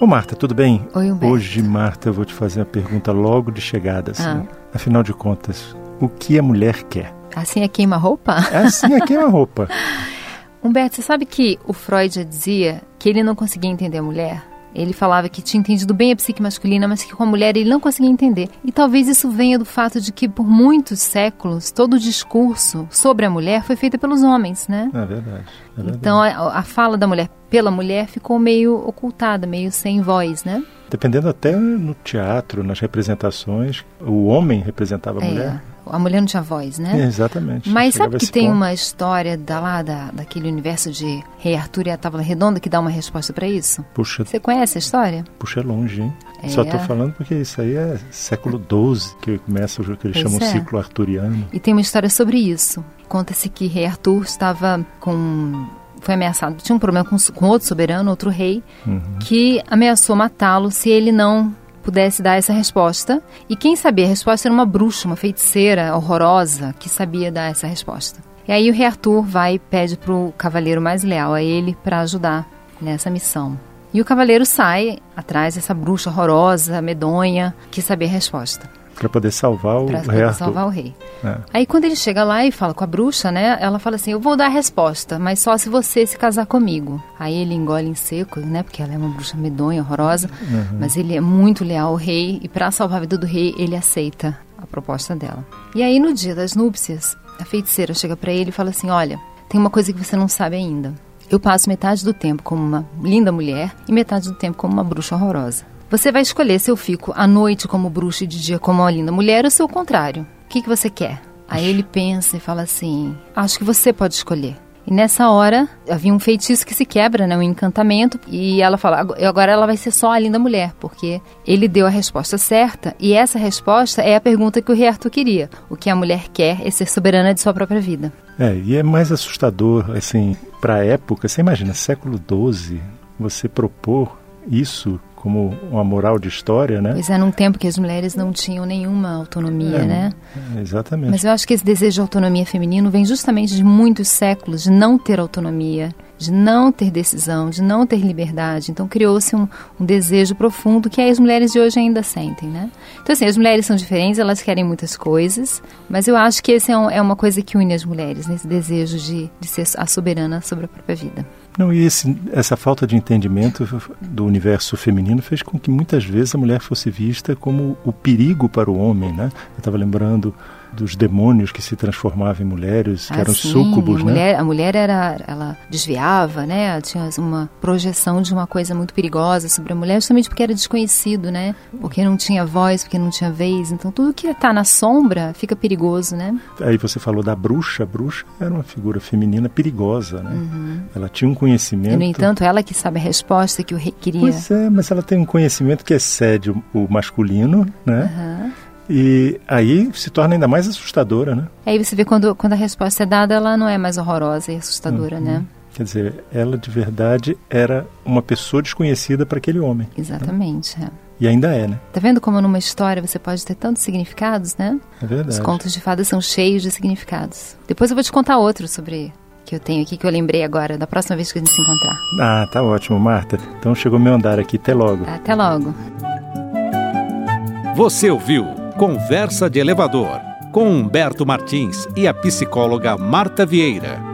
Ô Marta, tudo bem? Oi, Humberto. Hoje, Marta, eu vou te fazer uma pergunta logo de chegada, assim. Ah. Afinal de contas, o que a mulher quer? Assim é queima-roupa? Assim é uma roupa. Humberto, você sabe que o Freud já dizia que ele não conseguia entender a mulher? Ele falava que tinha entendido bem a psique masculina, mas que com a mulher ele não conseguia entender. E talvez isso venha do fato de que por muitos séculos todo o discurso sobre a mulher foi feito pelos homens, né? É verdade. É verdade. Então a, a fala da mulher pela mulher ficou meio ocultada, meio sem voz, né? Dependendo até no teatro, nas representações, o homem representava a mulher. A mulher não tinha voz, né? É, exatamente. Mas Chegava sabe que tem ponto. uma história da, lá da, daquele universo de Rei Arthur e a Távola Redonda que dá uma resposta para isso? Puxa, Você conhece a história? puxa longe, hein? É. Só tô falando porque isso aí é século XII, que começa o que eles Pois chamam é. ciclo arturiano. E tem uma história sobre isso. Conta-se que Rei Arthur estava com. Foi ameaçado. Tinha um problema com, com outro soberano, outro rei, Uhum. que ameaçou matá-lo se ele não pudesse dar essa resposta. E quem sabia a resposta era uma bruxa, uma feiticeira horrorosa que sabia dar essa resposta. E aí o rei Arthur vai e pede para o cavaleiro mais leal a ele para ajudar nessa missão. E o cavaleiro sai atrás dessa bruxa horrorosa, medonha, que sabia a resposta Para poder salvar o para rei Arthur. salvar o rei. É. Aí quando ele chega lá e fala com a bruxa, né? Ela fala assim: "Eu vou dar a resposta, mas só se você se casar comigo". Aí ele engole em seco, né? Porque ela é uma bruxa medonha, horrorosa, Uhum. mas ele é muito leal ao rei e para salvar a vida do rei, ele aceita a proposta dela. E aí no dia das núpcias, a feiticeira chega para ele e fala assim: "Olha, tem uma coisa que você não sabe ainda. Eu passo metade do tempo como uma linda mulher e metade do tempo como uma bruxa horrorosa. Você vai escolher se eu fico à noite como bruxa e de dia como uma linda mulher ou se é o contrário. O que, que você quer? Aí ele pensa e fala assim: Acho que você pode escolher. E nessa hora havia um feitiço que se quebra, né, um encantamento, e ela fala: "Ag- agora ela vai ser só a linda mulher, porque ele deu a resposta certa, e essa resposta é a pergunta que o Arthur queria. O que a mulher quer é ser soberana de sua própria vida. É, e é mais assustador, assim, para a época. Você imagina, século XII, você propor isso como uma moral de história, né? Pois é, num tempo que as mulheres não tinham nenhuma autonomia, É, né? É, exatamente. Mas eu acho que esse desejo de autonomia feminino vem justamente de muitos séculos de não ter autonomia, de não ter decisão, de não ter liberdade. Então criou-se um, um desejo profundo que as mulheres de hoje ainda sentem, né? Então assim, as mulheres são diferentes, elas querem muitas coisas, mas eu acho que esse é, um- é uma coisa que une as mulheres, nesse desejo de, de ser a soberana sobre a própria vida. Não, e esse, essa falta de entendimento do universo feminino fez com que muitas vezes a mulher fosse vista como o perigo para o homem, né? Eu estava lembrando dos demônios que se transformavam em mulheres, que Ah, eram sim, súcubos, a né? mulher, A mulher era, ela desviava, né? Ela tinha uma projeção de uma coisa muito perigosa sobre a mulher, justamente porque era desconhecido, né? Porque não tinha voz, porque não tinha vez. Então tudo que está na sombra fica perigoso, né? Aí você falou da bruxa, a bruxa era uma figura feminina perigosa, né? Uhum. Ela tinha um conhecimento. E, no entanto, ela que sabe a resposta que o rei queria. Pois é, mas ela tem um conhecimento que excede o, o masculino, né? Aham. E aí se torna ainda mais assustadora, né? Aí você vê quando, quando a resposta é dada, ela não é mais horrorosa e assustadora, Uhum. né? Quer dizer, ela de verdade era uma pessoa desconhecida para aquele homem. Exatamente. É. E ainda é, né? Tá vendo como numa história você pode ter tantos significados, né? É verdade. Os contos de fadas são cheios de significados. Depois eu vou te contar outro sobre que eu tenho aqui que eu lembrei agora, da próxima vez que a gente se encontrar. Ah, tá ótimo, Marta. Então chegou meu andar aqui. Até logo. Até logo. Você ouviu Conversa de Elevador com Humberto Martins e a psicóloga Marta Vieira.